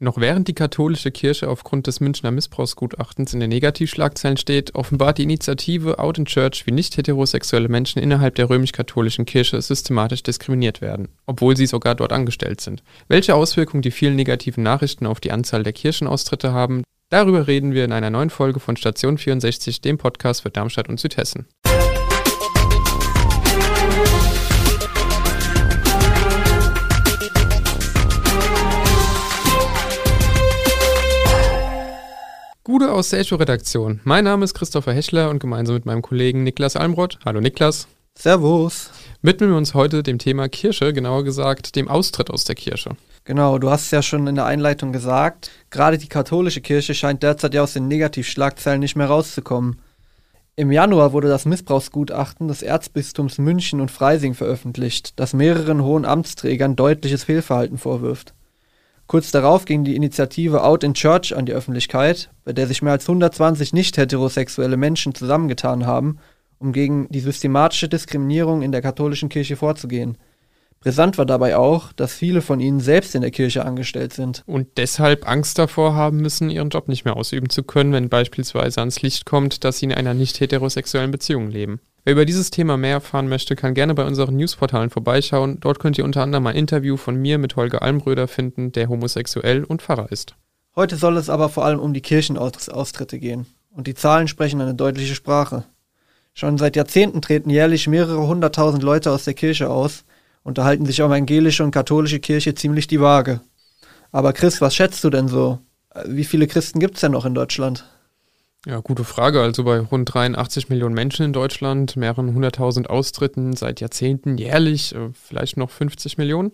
Noch während die katholische Kirche aufgrund des Münchner Missbrauchsgutachtens in den Negativschlagzeilen steht, offenbart die Initiative Out in Church, wie nicht heterosexuelle Menschen innerhalb der römisch-katholischen Kirche systematisch diskriminiert werden, obwohl sie sogar dort angestellt sind. Welche Auswirkungen die vielen negativen Nachrichten auf die Anzahl der Kirchenaustritte haben, darüber reden wir in einer neuen Folge von Station 64, dem Podcast für Darmstadt und Südhessen. Gude aus der Echo-Redaktion. Mein Name ist Christopher Hechler und gemeinsam mit meinem Kollegen Niklas Almroth. Hallo Niklas. Servus. Widmen wir uns heute dem Thema Kirche, genauer gesagt dem Austritt aus der Kirche. Genau, du hast es ja schon in der Einleitung gesagt. Gerade die katholische Kirche scheint derzeit ja aus den Negativschlagzeilen nicht mehr rauszukommen. Im Januar wurde das Missbrauchsgutachten des Erzbistums München und Freising veröffentlicht, das mehreren hohen Amtsträgern deutliches Fehlverhalten vorwirft. Kurz darauf ging die Initiative Out in Church an die Öffentlichkeit, bei der sich mehr als 120 nicht heterosexuelle Menschen zusammengetan haben, um gegen die systematische Diskriminierung in der katholischen Kirche vorzugehen. Brisant war dabei auch, dass viele von ihnen selbst in der Kirche angestellt sind. Und deshalb Angst davor haben müssen, ihren Job nicht mehr ausüben zu können, wenn beispielsweise ans Licht kommt, dass sie in einer nicht heterosexuellen Beziehung leben. Wer über dieses Thema mehr erfahren möchte, kann gerne bei unseren Newsportalen vorbeischauen. Dort könnt ihr unter anderem ein Interview von mir mit Holger Almröder finden, der homosexuell und Pfarrer ist. Heute soll es aber vor allem um die Kirchenaustritte gehen. Und die Zahlen sprechen eine deutliche Sprache. Schon seit Jahrzehnten treten jährlich mehrere hunderttausend Leute aus der Kirche aus und da halten sich evangelische und katholische Kirche ziemlich die Waage. Aber Chris, was schätzt du denn so? Wie viele Christen gibt es denn noch in Deutschland? Ja, gute Frage. Also bei rund 83 Millionen Menschen in Deutschland, mehreren hunderttausend Austritten seit Jahrzehnten jährlich, äh, vielleicht noch 50 Millionen?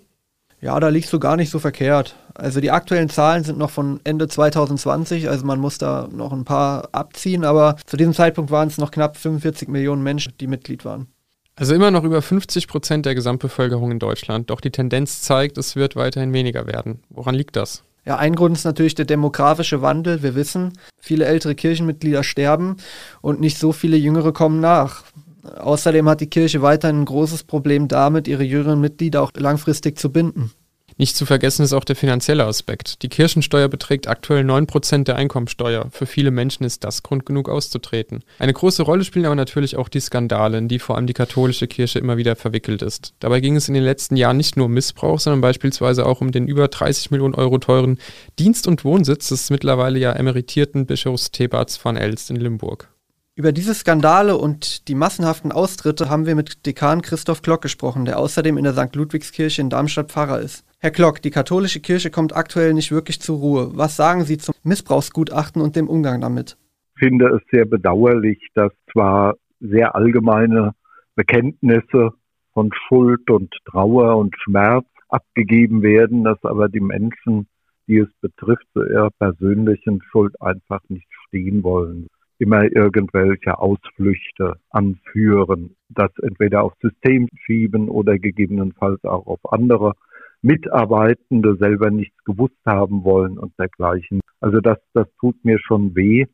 Ja, da liegst du gar nicht so verkehrt. Also die aktuellen Zahlen sind noch von Ende 2020, also man muss da noch ein paar abziehen, aber zu diesem Zeitpunkt waren es noch knapp 45 Millionen Menschen, die Mitglied waren. Also immer noch über 50 Prozent der Gesamtbevölkerung in Deutschland, doch die Tendenz zeigt, es wird weiterhin weniger werden. Woran liegt das? Ja, ein Grund ist natürlich der demografische Wandel. Wir wissen, viele ältere Kirchenmitglieder sterben und nicht so viele Jüngere kommen nach. Außerdem hat die Kirche weiterhin ein großes Problem damit, ihre jüngeren Mitglieder auch langfristig zu binden. Nicht zu vergessen ist auch der finanzielle Aspekt. Die Kirchensteuer beträgt aktuell 9% der Einkommensteuer. Für viele Menschen ist das Grund genug auszutreten. Eine große Rolle spielen aber natürlich auch die Skandale, in die vor allem die katholische Kirche immer wieder verwickelt ist. Dabei ging es in den letzten Jahren nicht nur um Missbrauch, sondern beispielsweise auch um den über 30 Millionen Euro teuren Dienst- und Wohnsitz des mittlerweile ja emeritierten Bischofs Thebats van Elst in Limburg. Über diese Skandale und die massenhaften Austritte haben wir mit Dekan Christoph Klock gesprochen, der außerdem in der St. Ludwigskirche in Darmstadt Pfarrer ist. Herr Klock, die katholische Kirche kommt aktuell nicht wirklich zur Ruhe. Was sagen Sie zum Missbrauchsgutachten und dem Umgang damit? Ich finde es sehr bedauerlich, dass zwar sehr allgemeine Bekenntnisse von Schuld und Trauer und Schmerz abgegeben werden, dass aber die Menschen, die es betrifft, zu ihrer persönlichen Schuld einfach nicht stehen wollen immer irgendwelche Ausflüchte anführen, das entweder aufs System schieben oder gegebenenfalls auch auf andere Mitarbeitende selber nichts gewusst haben wollen und dergleichen. Also das, das tut mir schon weh,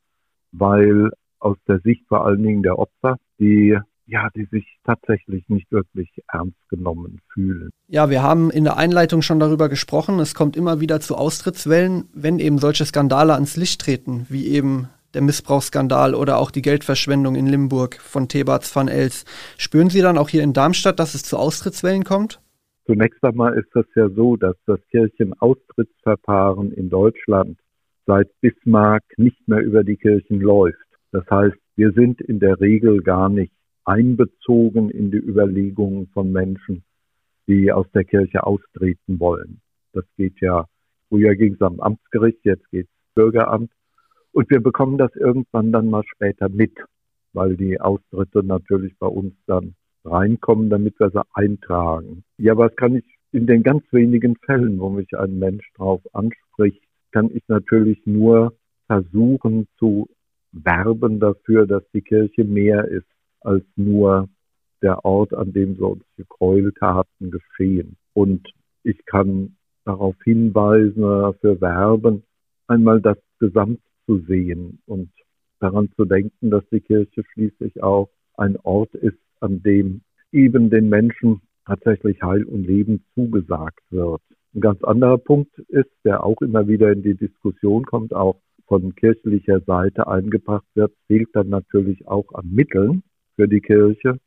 weil aus der Sicht vor allen Dingen der Opfer, die ja, die sich tatsächlich nicht wirklich ernst genommen fühlen. Ja, wir haben in der Einleitung schon darüber gesprochen. Es kommt immer wieder zu Austrittswellen, wenn eben solche Skandale ans Licht treten, wie eben der Missbrauchsskandal oder auch die Geldverschwendung in Limburg von Thebats van Els. Spüren Sie dann auch hier in Darmstadt, dass es zu Austrittswellen kommt? Zunächst einmal ist das ja so, dass das Kirchenaustrittsverfahren in Deutschland seit Bismarck nicht mehr über die Kirchen läuft. Das heißt, wir sind in der Regel gar nicht einbezogen in die Überlegungen von Menschen, die aus der Kirche austreten wollen. Das geht ja, früher ging es am Amtsgericht, jetzt geht es Bürgeramt. Und wir bekommen das irgendwann dann mal später mit, weil die Austritte natürlich bei uns dann reinkommen, damit wir sie eintragen. Ja, was kann ich in den ganz wenigen Fällen, wo mich ein Mensch drauf anspricht, kann ich natürlich nur versuchen zu werben dafür, dass die Kirche mehr ist als nur der Ort, an dem solche Gräueltaten geschehen. Und ich kann darauf hinweisen, dafür werben, einmal das Gesamt zu sehen und daran zu denken, dass die Kirche schließlich auch ein Ort ist, an dem eben den Menschen tatsächlich Heil und Leben zugesagt wird. Ein ganz anderer Punkt ist, der auch immer wieder in die Diskussion kommt, auch von kirchlicher Seite eingebracht wird, fehlt dann natürlich auch an Mitteln für die Kirche.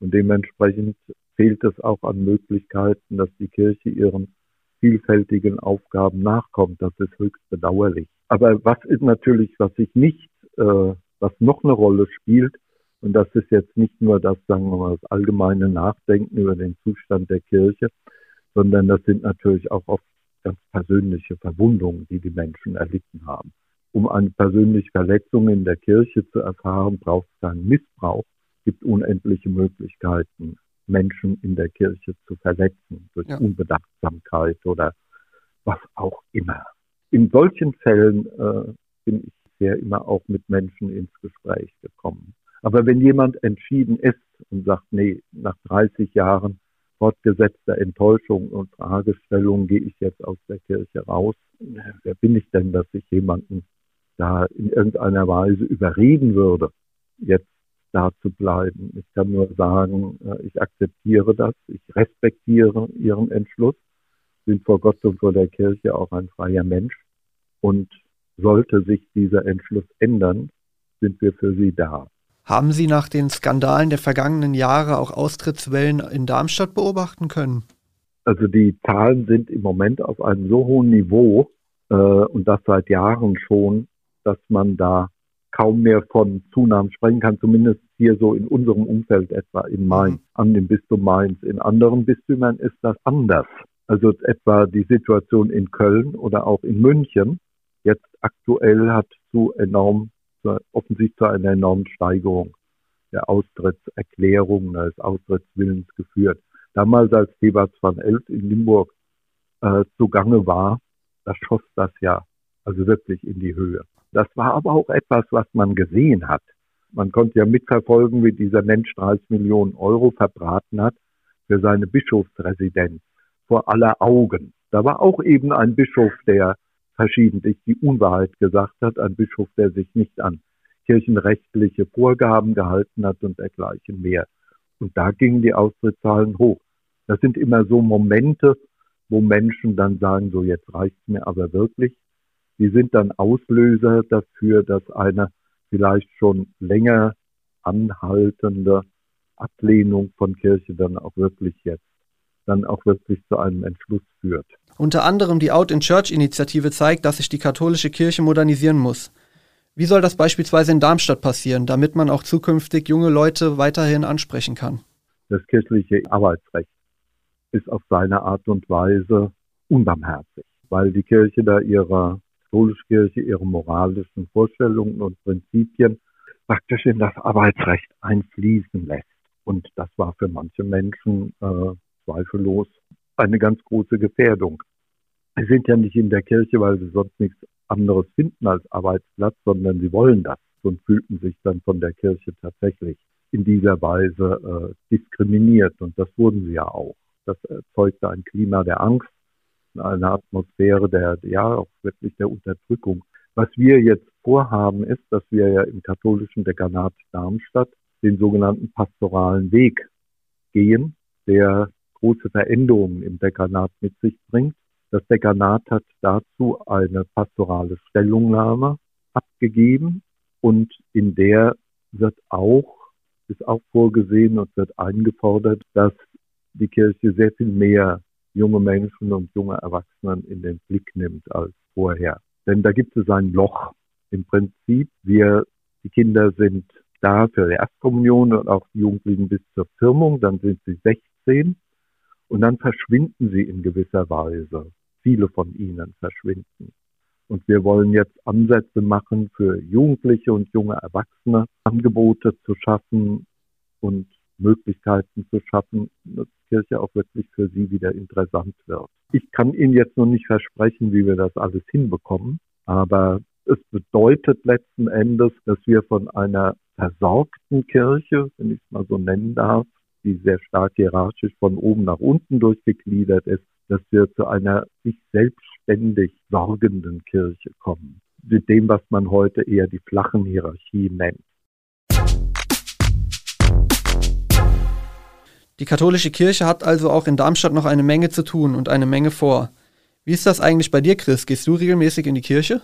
Und dementsprechend fehlt es auch an Möglichkeiten, dass die Kirche ihren vielfältigen Aufgaben nachkommt. Das ist höchst bedauerlich. Aber was ist natürlich, was sich nicht, äh, was noch eine Rolle spielt, und das ist jetzt nicht nur das, sagen wir mal, das allgemeine Nachdenken über den Zustand der Kirche, sondern das sind natürlich auch oft ganz persönliche Verwundungen, die die Menschen erlitten haben. Um eine persönliche Verletzung in der Kirche zu erfahren, braucht es keinen Missbrauch. Es gibt unendliche Möglichkeiten, Menschen in der Kirche zu verletzen durch ja. Unbedachtsamkeit oder was auch immer. In solchen Fällen äh, bin ich sehr immer auch mit Menschen ins Gespräch gekommen. Aber wenn jemand entschieden ist und sagt, nee, nach 30 Jahren fortgesetzter Enttäuschung und Fragestellung gehe ich jetzt aus der Kirche raus, wer bin ich denn, dass ich jemanden da in irgendeiner Weise überreden würde, jetzt da zu bleiben. Ich kann nur sagen, äh, ich akzeptiere das, ich respektiere Ihren Entschluss, bin vor Gott und vor der Kirche auch ein freier Mensch und sollte sich dieser Entschluss ändern, sind wir für Sie da. Haben Sie nach den Skandalen der vergangenen Jahre auch Austrittswellen in Darmstadt beobachten können? Also die Zahlen sind im Moment auf einem so hohen Niveau äh, und das seit Jahren schon, dass man da kaum mehr von Zunahmen sprechen kann, zumindest hier so in unserem Umfeld etwa in Mainz, mhm. an dem Bistum Mainz. In anderen Bistümern ist das anders. Also etwa die Situation in Köln oder auch in München jetzt aktuell hat zu enorm offensichtlich zu einer enormen Steigerung der Austrittserklärungen, des Austrittswillens geführt. Damals, als Thebats van Elst in Limburg äh, zugange war, da schoss das ja also wirklich in die Höhe. Das war aber auch etwas, was man gesehen hat. Man konnte ja mitverfolgen, wie dieser Mensch 30 Millionen Euro verbraten hat für seine Bischofsresidenz vor aller Augen. Da war auch eben ein Bischof, der verschiedentlich die Unwahrheit gesagt hat, ein Bischof, der sich nicht an kirchenrechtliche Vorgaben gehalten hat und dergleichen mehr. Und da gingen die Austrittszahlen hoch. Das sind immer so Momente, wo Menschen dann sagen, so jetzt reicht's mir aber wirklich. Die sind dann Auslöser dafür, dass eine vielleicht schon länger anhaltende Ablehnung von Kirche dann auch wirklich jetzt, dann auch wirklich zu einem Entschluss führt. Unter anderem die Out in Church Initiative zeigt, dass sich die katholische Kirche modernisieren muss. Wie soll das beispielsweise in Darmstadt passieren, damit man auch zukünftig junge Leute weiterhin ansprechen kann? Das kirchliche Arbeitsrecht ist auf seine Art und Weise unbarmherzig, weil die Kirche da ihre katholische Kirche ihre moralischen Vorstellungen und Prinzipien praktisch in das Arbeitsrecht einfließen lässt. Und das war für manche Menschen äh, zweifellos eine ganz große Gefährdung. Sie sind ja nicht in der Kirche, weil sie sonst nichts anderes finden als Arbeitsplatz, sondern sie wollen das und fühlten sich dann von der Kirche tatsächlich in dieser Weise äh, diskriminiert. Und das wurden sie ja auch. Das erzeugte ein Klima der Angst, eine Atmosphäre der, ja, auch wirklich der Unterdrückung. Was wir jetzt vorhaben, ist, dass wir ja im katholischen Dekanat Darmstadt den sogenannten pastoralen Weg gehen, der große Veränderungen im Dekanat mit sich bringt. Das Dekanat hat dazu eine pastorale Stellungnahme abgegeben und in der wird auch, ist auch vorgesehen und wird eingefordert, dass die Kirche sehr viel mehr junge Menschen und junge Erwachsenen in den Blick nimmt als vorher. Denn da gibt es ein Loch. Im Prinzip, wir, die Kinder sind da für die Erstkommunion und auch die Jugendlichen bis zur Firmung, dann sind sie 16 und dann verschwinden sie in gewisser Weise. Viele von ihnen verschwinden. Und wir wollen jetzt Ansätze machen für Jugendliche und junge Erwachsene, Angebote zu schaffen und Möglichkeiten zu schaffen, dass Kirche auch wirklich für sie wieder interessant wird. Ich kann Ihnen jetzt noch nicht versprechen, wie wir das alles hinbekommen, aber es bedeutet letzten Endes, dass wir von einer versorgten Kirche, wenn ich es mal so nennen darf, die sehr stark hierarchisch von oben nach unten durchgegliedert ist, dass wir zu einer sich selbstständig sorgenden Kirche kommen. Mit dem, was man heute eher die flachen Hierarchien nennt. Die katholische Kirche hat also auch in Darmstadt noch eine Menge zu tun und eine Menge vor. Wie ist das eigentlich bei dir, Chris? Gehst du regelmäßig in die Kirche?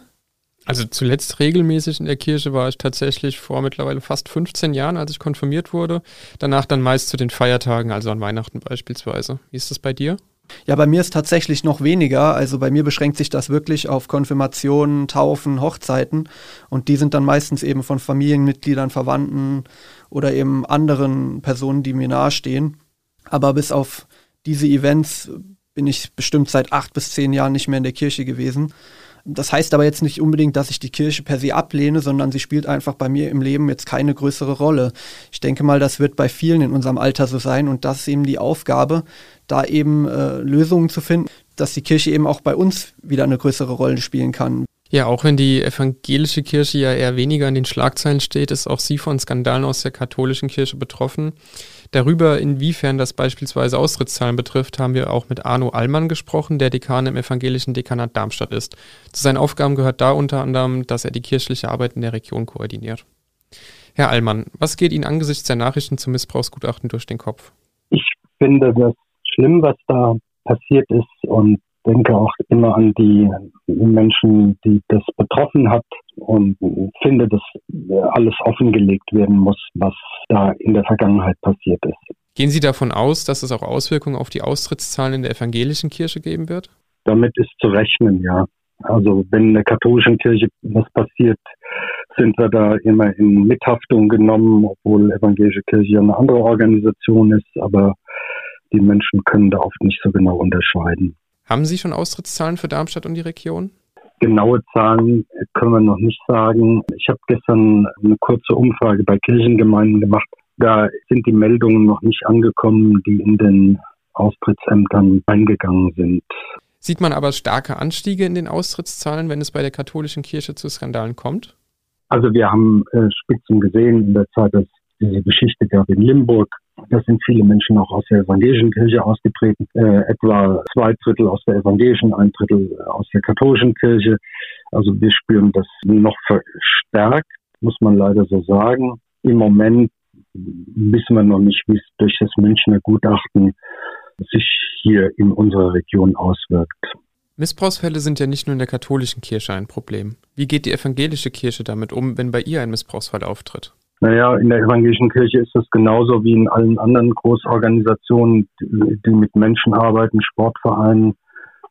Also zuletzt regelmäßig in der Kirche war ich tatsächlich vor mittlerweile fast 15 Jahren, als ich konfirmiert wurde. Danach dann meist zu den Feiertagen, also an Weihnachten beispielsweise. Wie ist das bei dir? Ja, bei mir ist tatsächlich noch weniger. Also bei mir beschränkt sich das wirklich auf Konfirmationen, Taufen, Hochzeiten. Und die sind dann meistens eben von Familienmitgliedern, Verwandten oder eben anderen Personen, die mir nahestehen. Aber bis auf diese Events bin ich bestimmt seit acht bis zehn Jahren nicht mehr in der Kirche gewesen. Das heißt aber jetzt nicht unbedingt, dass ich die Kirche per se ablehne, sondern sie spielt einfach bei mir im Leben jetzt keine größere Rolle. Ich denke mal, das wird bei vielen in unserem Alter so sein und das ist eben die Aufgabe, da eben äh, Lösungen zu finden, dass die Kirche eben auch bei uns wieder eine größere Rolle spielen kann. Ja, auch wenn die evangelische Kirche ja eher weniger in den Schlagzeilen steht, ist auch sie von Skandalen aus der katholischen Kirche betroffen. Darüber, inwiefern das beispielsweise Austrittszahlen betrifft, haben wir auch mit Arno Allmann gesprochen, der Dekan im evangelischen Dekanat Darmstadt ist. Zu seinen Aufgaben gehört da unter anderem, dass er die kirchliche Arbeit in der Region koordiniert. Herr Allmann, was geht Ihnen angesichts der Nachrichten zum Missbrauchsgutachten durch den Kopf? Ich finde das schlimm, was da passiert ist und denke auch immer an die Menschen, die das betroffen hat und finde, dass alles offengelegt werden muss, was da in der Vergangenheit passiert ist. Gehen Sie davon aus, dass es auch Auswirkungen auf die Austrittszahlen in der evangelischen Kirche geben wird? Damit ist zu rechnen, ja. Also wenn in der katholischen Kirche was passiert, sind wir da immer in Mithaftung genommen, obwohl evangelische Kirche eine andere Organisation ist, aber die Menschen können da oft nicht so genau unterscheiden. Haben Sie schon Austrittszahlen für Darmstadt und die Region? Genaue Zahlen können wir noch nicht sagen. Ich habe gestern eine kurze Umfrage bei Kirchengemeinden gemacht. Da sind die Meldungen noch nicht angekommen, die in den Austrittsämtern eingegangen sind. Sieht man aber starke Anstiege in den Austrittszahlen, wenn es bei der katholischen Kirche zu Skandalen kommt? Also wir haben äh, Spitzen gesehen in der Zeit, dass diese Geschichte gab in Limburg. Da sind viele Menschen auch aus der evangelischen Kirche ausgetreten, äh, etwa zwei Drittel aus der evangelischen, ein Drittel aus der katholischen Kirche. Also wir spüren das noch verstärkt, muss man leider so sagen. Im Moment wissen wir noch nicht, wie es durch das Münchner Gutachten sich hier in unserer Region auswirkt. Missbrauchsfälle sind ja nicht nur in der katholischen Kirche ein Problem. Wie geht die evangelische Kirche damit um, wenn bei ihr ein Missbrauchsfall auftritt? Naja, in der evangelischen Kirche ist es genauso wie in allen anderen Großorganisationen, die mit Menschen arbeiten, Sportvereinen,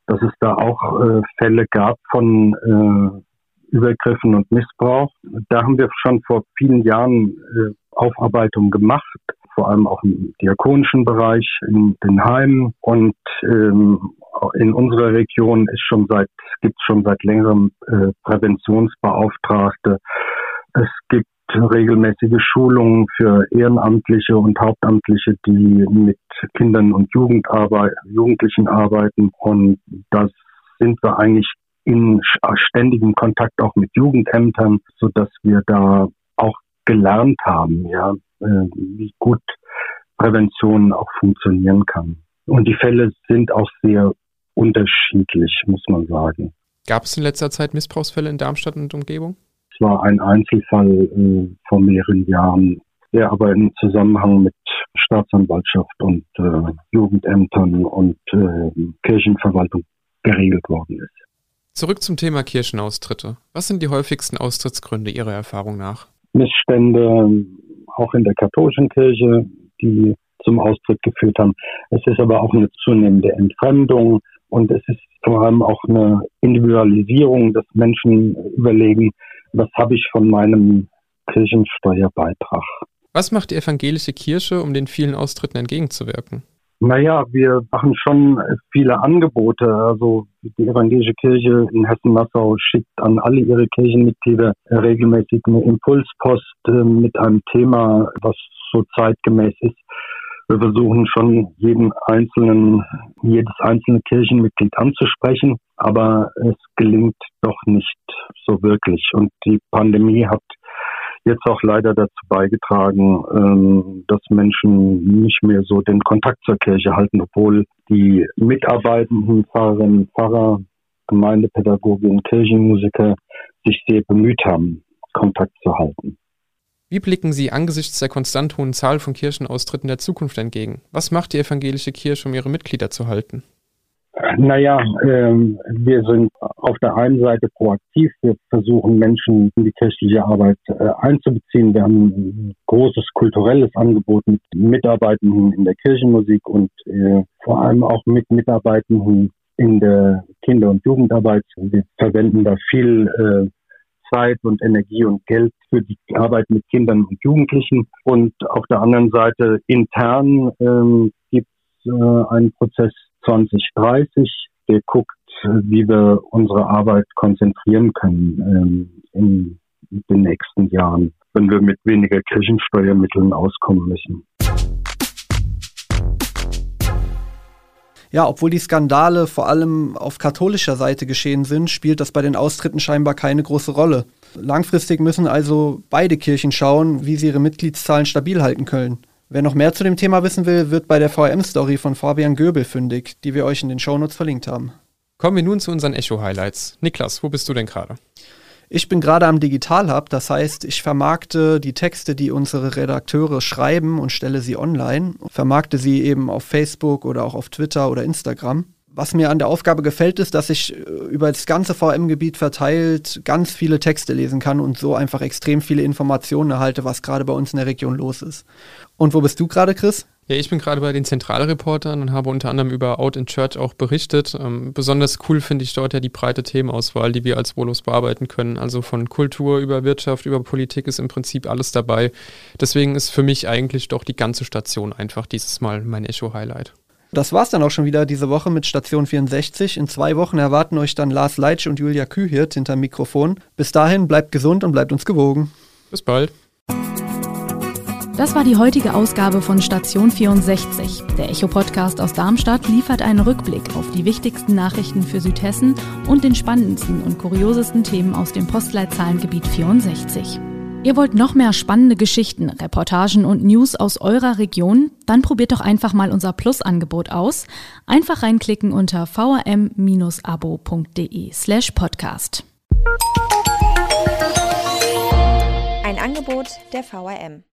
dass es da auch äh, Fälle gab von äh, Übergriffen und Missbrauch. Da haben wir schon vor vielen Jahren äh, Aufarbeitung gemacht, vor allem auch im diakonischen Bereich, in den Heimen und ähm, in unserer Region ist schon seit gibt es schon seit längerem äh, Präventionsbeauftragte. Es gibt regelmäßige Schulungen für Ehrenamtliche und Hauptamtliche, die mit Kindern und Jugendarbeit, Jugendlichen arbeiten. Und da sind wir eigentlich in ständigem Kontakt auch mit Jugendämtern, so dass wir da auch gelernt haben, ja, äh, wie gut Prävention auch funktionieren kann. Und die Fälle sind auch sehr unterschiedlich, muss man sagen. Gab es in letzter Zeit Missbrauchsfälle in Darmstadt und Umgebung? War ein Einzelfall äh, vor mehreren Jahren, der aber im Zusammenhang mit Staatsanwaltschaft und äh, Jugendämtern und äh, Kirchenverwaltung geregelt worden ist. Zurück zum Thema Kirchenaustritte. Was sind die häufigsten Austrittsgründe Ihrer Erfahrung nach? Missstände, auch in der katholischen Kirche, die zum Austritt geführt haben. Es ist aber auch eine zunehmende Entfremdung und es ist vor allem auch eine Individualisierung, dass Menschen überlegen, was habe ich von meinem Kirchensteuerbeitrag. Was macht die evangelische Kirche, um den vielen Austritten entgegenzuwirken? Naja, wir machen schon viele Angebote. Also die evangelische Kirche in Hessen-Nassau schickt an alle ihre Kirchenmitglieder regelmäßig eine Impulspost äh, mit einem Thema, was so zeitgemäß ist. Wir versuchen schon jeden einzelnen, jedes einzelne Kirchenmitglied anzusprechen, aber es gelingt doch nicht so wirklich. Und die Pandemie hat jetzt auch leider dazu beigetragen, ähm, dass Menschen nicht mehr so den Kontakt zur Kirche halten, obwohl die mitarbeitenden Pfarrerinnen, Pfarrer, Gemeindepädagogen, Kirchenmusiker sich sehr bemüht haben, Kontakt zu halten. Wie blicken Sie angesichts der konstant hohen Zahl von Kirchenaustritten der Zukunft entgegen? Was macht die evangelische Kirche, um ihre Mitglieder zu halten? Naja, ähm, wir sind auf der einen Seite proaktiv. Wir versuchen Menschen in die kirchliche Arbeit äh, einzubeziehen. Wir haben ein großes kulturelles Angebot mit Mitarbeitenden in der Kirchenmusik und äh, vor allem auch mit Mitarbeitenden in der Kinder- und Jugendarbeit. Wir verwenden da viel äh, Zeit und Energie und Geld für die Arbeit mit Kindern und Jugendlichen. Und auf der anderen Seite intern ähm, gibt es äh, einen Prozess 2030, der guckt, wie wir unsere Arbeit konzentrieren können ähm, in den nächsten Jahren, wenn wir mit weniger Kirchensteuermitteln auskommen müssen. Ja, obwohl die Skandale vor allem auf katholischer Seite geschehen sind, spielt das bei den Austritten scheinbar keine große Rolle. Langfristig müssen also beide Kirchen schauen, wie sie ihre Mitgliedszahlen stabil halten können. Wer noch mehr zu dem Thema wissen will, wird bei der VM-Story von Fabian Göbel fündig, die wir euch in den Shownotes verlinkt haben. Kommen wir nun zu unseren Echo-Highlights. Niklas, wo bist du denn gerade? Ich bin gerade am Digital Hub, das heißt, ich vermarkte die Texte, die unsere Redakteure schreiben und stelle sie online, vermarkte sie eben auf Facebook oder auch auf Twitter oder Instagram. Was mir an der Aufgabe gefällt, ist, dass ich äh, über das ganze VM-Gebiet verteilt ganz viele Texte lesen kann und so einfach extrem viele Informationen erhalte, was gerade bei uns in der Region los ist. Und wo bist du gerade, Chris? Ja, ich bin gerade bei den Zentralreportern und habe unter anderem über Out in Church auch berichtet. Ähm, besonders cool finde ich dort ja die breite Themenauswahl, die wir als Volos bearbeiten können. Also von Kultur über Wirtschaft, über Politik ist im Prinzip alles dabei. Deswegen ist für mich eigentlich doch die ganze Station einfach dieses Mal mein Echo-Highlight. Das war's dann auch schon wieder diese Woche mit Station 64. In zwei Wochen erwarten euch dann Lars Leitsch und Julia Kühirt hinterm Mikrofon. Bis dahin bleibt gesund und bleibt uns gewogen. Bis bald. Das war die heutige Ausgabe von Station 64. Der Echo-Podcast aus Darmstadt liefert einen Rückblick auf die wichtigsten Nachrichten für Südhessen und den spannendsten und kuriosesten Themen aus dem Postleitzahlengebiet 64. Ihr wollt noch mehr spannende Geschichten, Reportagen und News aus eurer Region? Dann probiert doch einfach mal unser Plus-Angebot aus. Einfach reinklicken unter vrm-abo.de slash podcast. Ein Angebot der VRM.